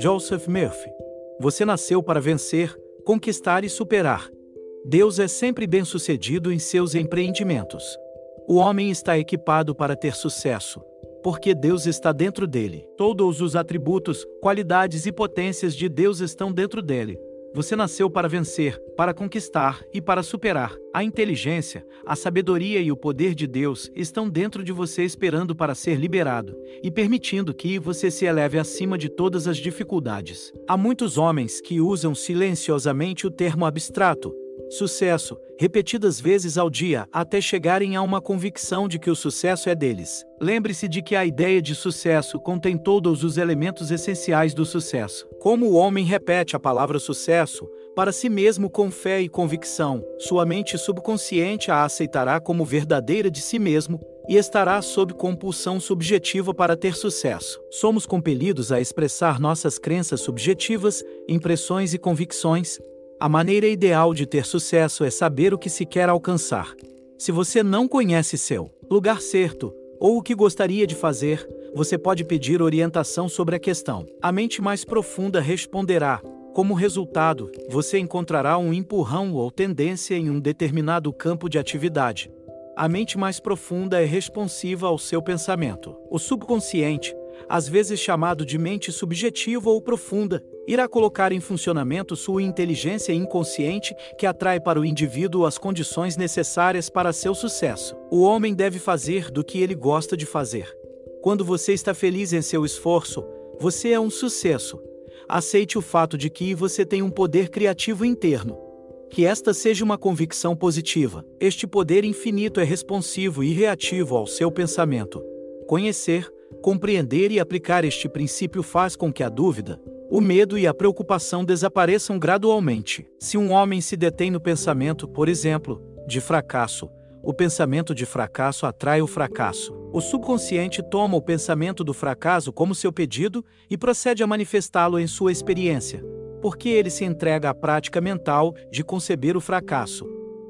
Joseph Murphy. Você nasceu para vencer, conquistar e superar. Deus é sempre bem-sucedido em seus empreendimentos. O homem está equipado para ter sucesso, porque Deus está dentro dele. Todos os atributos, qualidades e potências de Deus estão dentro dele. Você nasceu para vencer, para conquistar e para superar. A inteligência, a sabedoria e o poder de Deus estão dentro de você esperando para ser liberado e permitindo que você se eleve acima de todas as dificuldades. Há muitos homens que usam silenciosamente o termo abstrato, sucesso, repetidas vezes ao dia até chegarem a uma convicção de que o sucesso é deles. Lembre-se de que a ideia de sucesso contém todos os elementos essenciais do sucesso. Como o homem repete a palavra sucesso, para si mesmo com fé e convicção, sua mente subconsciente a aceitará como verdadeira de si mesmo e estará sob compulsão subjetiva para ter sucesso. Somos compelidos a expressar nossas crenças subjetivas, impressões e convicções, a maneira ideal de ter sucesso é saber o que se quer alcançar. Se você não conhece seu lugar certo ou o que gostaria de fazer, você pode pedir orientação sobre a questão. A mente mais profunda responderá. Como resultado, você encontrará um empurrão ou tendência em um determinado campo de atividade. A mente mais profunda é responsiva ao seu pensamento. O subconsciente, às vezes chamado de mente subjetiva ou profunda, irá colocar em funcionamento sua inteligência inconsciente que atrai para o indivíduo as condições necessárias para seu sucesso. O homem deve fazer do que ele gosta de fazer. Quando você está feliz em seu esforço, você é um sucesso. Aceite o fato de que você tem um poder criativo interno. Que esta seja uma convicção positiva. Este poder infinito é responsivo e reativo ao seu pensamento. Conhecer, compreender e aplicar este princípio faz com que a dúvida, o medo e a preocupação desapareçam gradualmente. Se um homem se detém no pensamento, por exemplo, de fracasso, o pensamento de fracasso atrai o fracasso. O subconsciente toma o pensamento do fracasso como seu pedido e procede a manifestá-lo em sua experiência, porque ele se entrega à prática mental de conceber o fracasso.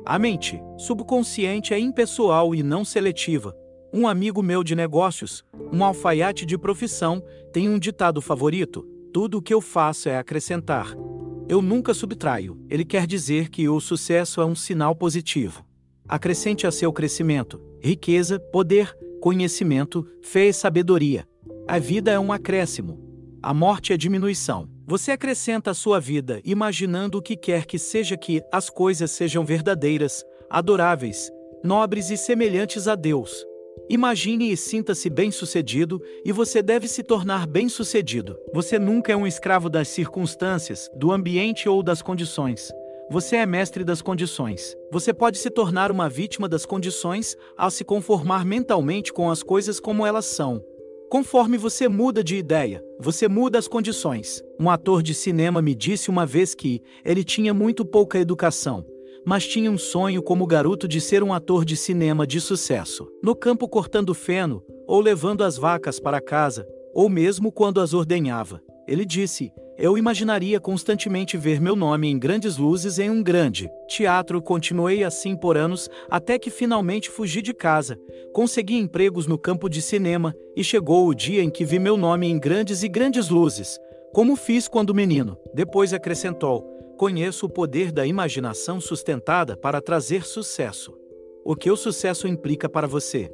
A mente subconsciente é impessoal e não seletiva. Um amigo meu de negócios, um alfaiate de profissão, tem um ditado favorito: tudo o que eu faço é acrescentar. Eu nunca subtraio. Ele quer dizer que o sucesso é um sinal positivo. Acrescente a seu crescimento riqueza, poder, conhecimento, fé e sabedoria. A vida é um acréscimo. A morte é diminuição. Você acrescenta a sua vida imaginando o que quer que seja que as coisas sejam verdadeiras, adoráveis, nobres e semelhantes a Deus. Imagine e sinta-se bem-sucedido, e você deve se tornar bem-sucedido. Você nunca é um escravo das circunstâncias, do ambiente ou das condições. Você é mestre das condições. Você pode se tornar uma vítima das condições ao se conformar mentalmente com as coisas como elas são. Conforme você muda de ideia, você muda as condições. Um ator de cinema me disse uma vez que ele tinha muito pouca educação, mas tinha um sonho como garoto de ser um ator de cinema de sucesso. No campo cortando feno, ou levando as vacas para casa, ou mesmo quando as ordenhava. Ele disse: Eu imaginaria constantemente ver meu nome em grandes luzes em um grande teatro. Continuei assim por anos, até que finalmente fugi de casa. Consegui empregos no campo de cinema, e chegou o dia em que vi meu nome em grandes e grandes luzes, como fiz quando menino. Depois acrescentou: Conheço o poder da imaginação sustentada para trazer sucesso. O que o sucesso implica para você?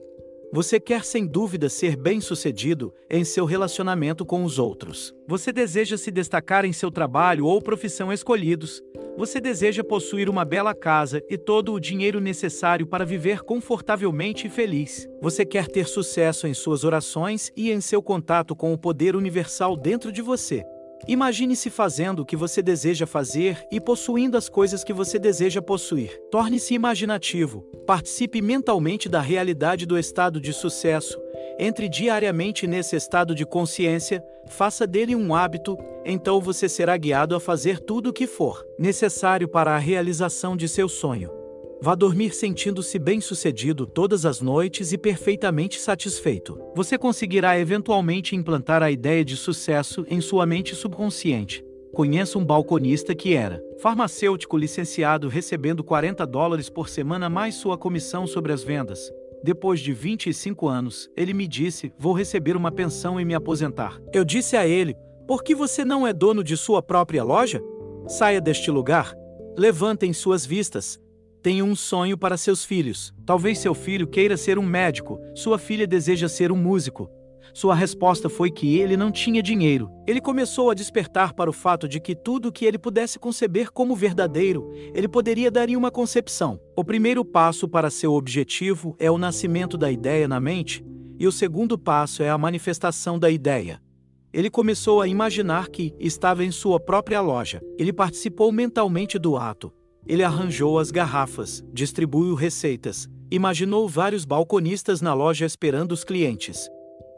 Você quer sem dúvida ser bem-sucedido em seu relacionamento com os outros. Você deseja se destacar em seu trabalho ou profissão escolhidos. Você deseja possuir uma bela casa e todo o dinheiro necessário para viver confortavelmente e feliz. Você quer ter sucesso em suas orações e em seu contato com o poder universal dentro de você. Imagine-se fazendo o que você deseja fazer e possuindo as coisas que você deseja possuir. Torne-se imaginativo, participe mentalmente da realidade do estado de sucesso, entre diariamente nesse estado de consciência, faça dele um hábito, então você será guiado a fazer tudo o que for necessário para a realização de seu sonho. Vá dormir sentindo-se bem-sucedido todas as noites e perfeitamente satisfeito. Você conseguirá eventualmente implantar a ideia de sucesso em sua mente subconsciente. Conheço um balconista que era farmacêutico licenciado recebendo 40 dólares por semana mais sua comissão sobre as vendas. Depois de 25 anos, ele me disse: Vou receber uma pensão e me aposentar. Eu disse a ele: Por que você não é dono de sua própria loja? Saia deste lugar. Levantem suas vistas. Tenha um sonho para seus filhos. Talvez seu filho queira ser um médico, sua filha deseja ser um músico. Sua resposta foi que ele não tinha dinheiro. Ele começou a despertar para o fato de que tudo que ele pudesse conceber como verdadeiro, ele poderia dar em uma concepção. O primeiro passo para seu objetivo é o nascimento da ideia na mente, e o segundo passo é a manifestação da ideia. Ele começou a imaginar que estava em sua própria loja. Ele participou mentalmente do ato. Ele arranjou as garrafas, distribuiu receitas, imaginou vários balconistas na loja esperando os clientes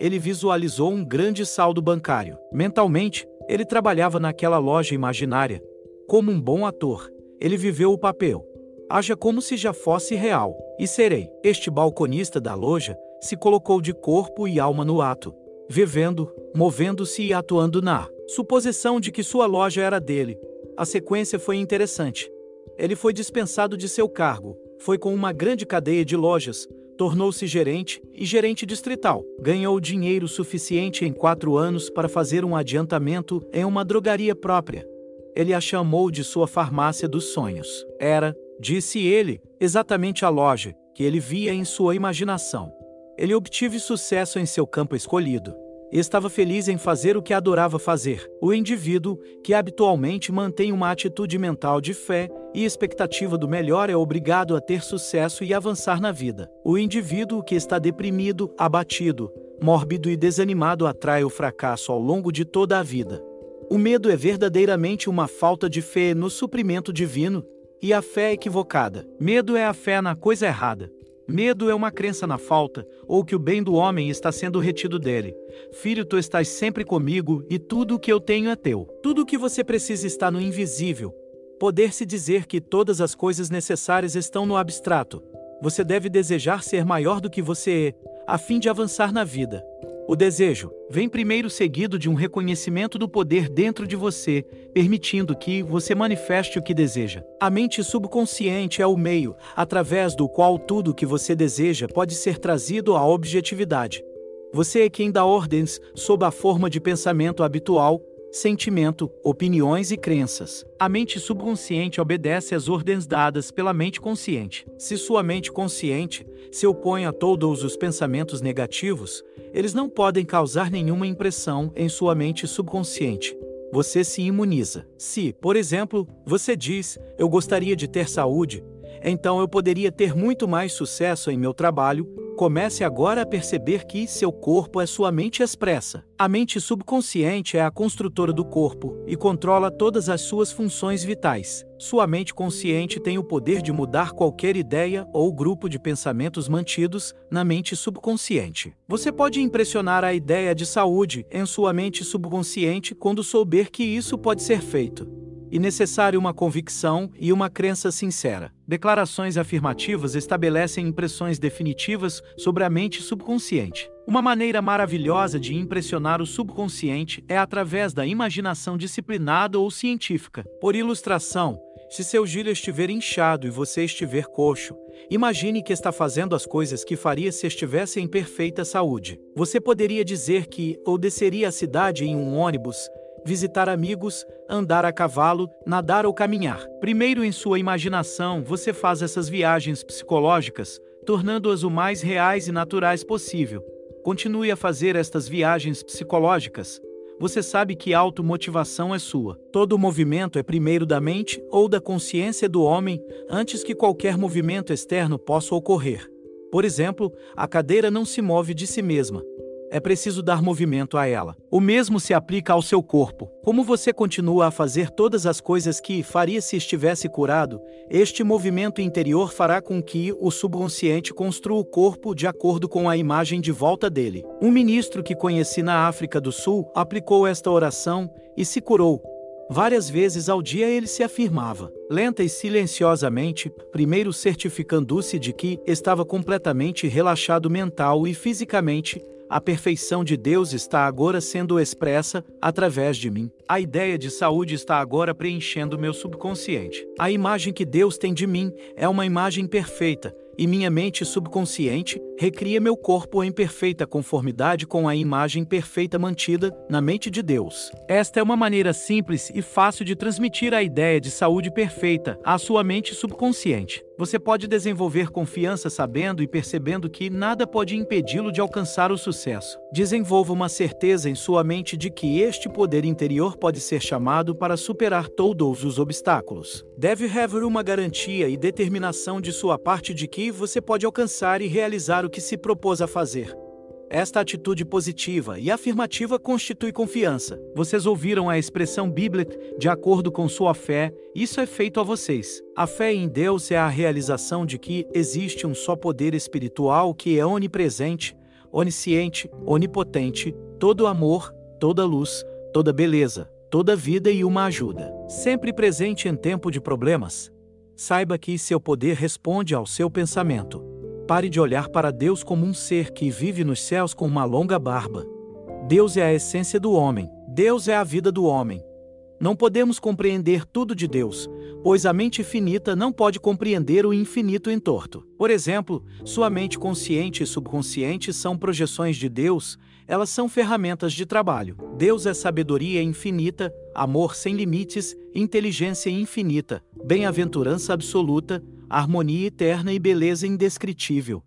ele visualizou um grande saldo bancário. Mentalmente, ele trabalhava naquela loja imaginária. Como um bom ator, ele viveu o papel. Haja como se já fosse real. E serei. Este balconista da loja se colocou de corpo e alma no ato, vivendo, movendo-se e atuando na suposição de que sua loja era dele. A sequência foi interessante. Ele foi dispensado de seu cargo, foi com uma grande cadeia de lojas, tornou-se gerente e gerente distrital. Ganhou dinheiro suficiente em quatro anos para fazer um adiantamento em uma drogaria própria. Ele a chamou de sua farmácia dos sonhos. Era, disse ele, exatamente a loja que ele via em sua imaginação. Ele obteve sucesso em seu campo escolhido estava feliz em fazer o que adorava fazer. O indivíduo, que habitualmente mantém uma atitude mental de fé e expectativa do melhor, é obrigado a ter sucesso e avançar na vida. O indivíduo que está deprimido, abatido, mórbido e desanimado atrai o fracasso ao longo de toda a vida. O medo é verdadeiramente uma falta de fé no suprimento divino, e a fé equivocada. Medo é a fé na coisa errada. Medo é uma crença na falta, ou que o bem do homem está sendo retido dele. Filho, tu estás sempre comigo, e tudo o que eu tenho é teu. Tudo o que você precisa está no invisível. Poder-se dizer que todas as coisas necessárias estão no abstrato. Você deve desejar ser maior do que você é, a fim de avançar na vida. O desejo vem primeiro seguido de um reconhecimento do poder dentro de você, permitindo que você manifeste o que deseja. A mente subconsciente é o meio através do qual tudo o que você deseja pode ser trazido à objetividade. Você é quem dá ordens sob a forma de pensamento habitual, sentimento, opiniões e crenças. A mente subconsciente obedece às ordens dadas pela mente consciente. Se sua mente consciente se opõe a todos os pensamentos negativos, eles não podem causar nenhuma impressão em sua mente subconsciente. Você se imuniza. Se, por exemplo, você diz: Eu gostaria de ter saúde, então eu poderia ter muito mais sucesso em meu trabalho, Comece agora a perceber que seu corpo é sua mente expressa. A mente subconsciente é a construtora do corpo e controla todas as suas funções vitais. Sua mente consciente tem o poder de mudar qualquer ideia ou grupo de pensamentos mantidos na mente subconsciente. Você pode impressionar a ideia de saúde em sua mente subconsciente quando souber que isso pode ser feito e necessário uma convicção e uma crença sincera. Declarações afirmativas estabelecem impressões definitivas sobre a mente subconsciente. Uma maneira maravilhosa de impressionar o subconsciente é através da imaginação disciplinada ou científica. Por ilustração, se seu giro estiver inchado e você estiver coxo, imagine que está fazendo as coisas que faria se estivesse em perfeita saúde. Você poderia dizer que ou desceria a cidade em um ônibus, visitar amigos, andar a cavalo, nadar ou caminhar. Primeiro, em sua imaginação, você faz essas viagens psicológicas, tornando-as o mais reais e naturais possível. Continue a fazer estas viagens psicológicas. Você sabe que automotivação é sua. Todo movimento é primeiro da mente ou da consciência do homem antes que qualquer movimento externo possa ocorrer. Por exemplo, a cadeira não se move de si mesma, é preciso dar movimento a ela. O mesmo se aplica ao seu corpo. Como você continua a fazer todas as coisas que faria se estivesse curado, este movimento interior fará com que o subconsciente construa o corpo de acordo com a imagem de volta dele. Um ministro que conheci na África do Sul aplicou esta oração e se curou. Várias vezes ao dia ele se afirmava, lenta e silenciosamente, primeiro certificando-se de que estava completamente relaxado mental e fisicamente, a perfeição de Deus está agora sendo expressa através de mim. A ideia de saúde está agora preenchendo meu subconsciente. A imagem que Deus tem de mim é uma imagem perfeita, e minha mente subconsciente recria meu corpo em perfeita conformidade com a imagem perfeita mantida na mente de Deus. Esta é uma maneira simples e fácil de transmitir a ideia de saúde perfeita à sua mente subconsciente. Você pode desenvolver confiança sabendo e percebendo que nada pode impedi-lo de alcançar o sucesso. Desenvolva uma certeza em sua mente de que este poder interior pode ser chamado para superar todos os obstáculos. Deve haver uma garantia e determinação de sua parte de que você pode alcançar e realizar o que se propôs a fazer. Esta atitude positiva e afirmativa constitui confiança. Vocês ouviram a expressão bíblica, de acordo com sua fé, isso é feito a vocês. A fé em Deus é a realização de que existe um só poder espiritual que é onipresente, onisciente, onipotente, todo amor, toda luz, toda beleza, toda vida e uma ajuda. Sempre presente em tempo de problemas. Saiba que seu poder responde ao seu pensamento. Pare de olhar para Deus como um ser que vive nos céus com uma longa barba. Deus é a essência do homem, Deus é a vida do homem. Não podemos compreender tudo de Deus, pois a mente finita não pode compreender o infinito em torto. Por exemplo, sua mente consciente e subconsciente são projeções de Deus, elas são ferramentas de trabalho. Deus é sabedoria infinita, amor sem limites, inteligência infinita, bem-aventurança absoluta, harmonia eterna e beleza indescritível.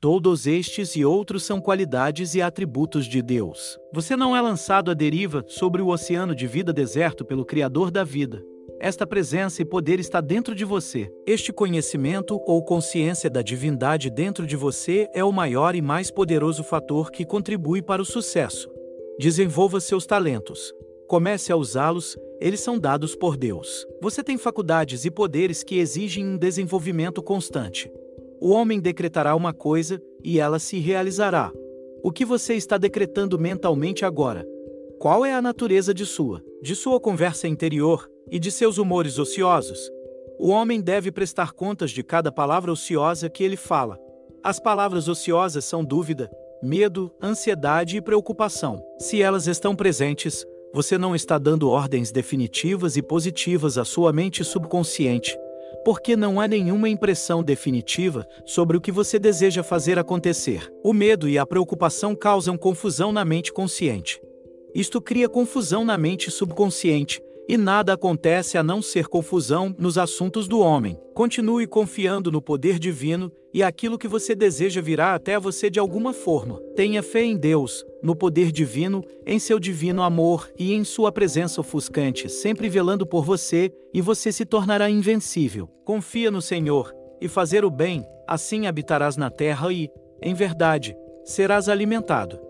Todos estes e outros são qualidades e atributos de Deus. Você não é lançado à deriva sobre o oceano de vida deserto pelo Criador da vida. Esta presença e poder está dentro de você. Este conhecimento ou consciência da divindade dentro de você é o maior e mais poderoso fator que contribui para o sucesso. Desenvolva seus talentos. Comece a usá-los, eles são dados por Deus. Você tem faculdades e poderes que exigem um desenvolvimento constante. O homem decretará uma coisa e ela se realizará. O que você está decretando mentalmente agora? Qual é a natureza de sua, de sua conversa interior e de seus humores ociosos? O homem deve prestar contas de cada palavra ociosa que ele fala. As palavras ociosas são dúvida, medo, ansiedade e preocupação. Se elas estão presentes, você não está dando ordens definitivas e positivas à sua mente subconsciente, porque não há nenhuma impressão definitiva sobre o que você deseja fazer acontecer. O medo e a preocupação causam confusão na mente consciente. Isto cria confusão na mente subconsciente, e nada acontece a não ser confusão nos assuntos do homem. Continue confiando no poder divino e aquilo que você deseja virá até você de alguma forma. Tenha fé em Deus, no poder divino, em seu divino amor e em sua presença ofuscante, sempre velando por você, e você se tornará invencível. Confia no Senhor e fazer o bem, assim habitarás na terra e, em verdade, serás alimentado.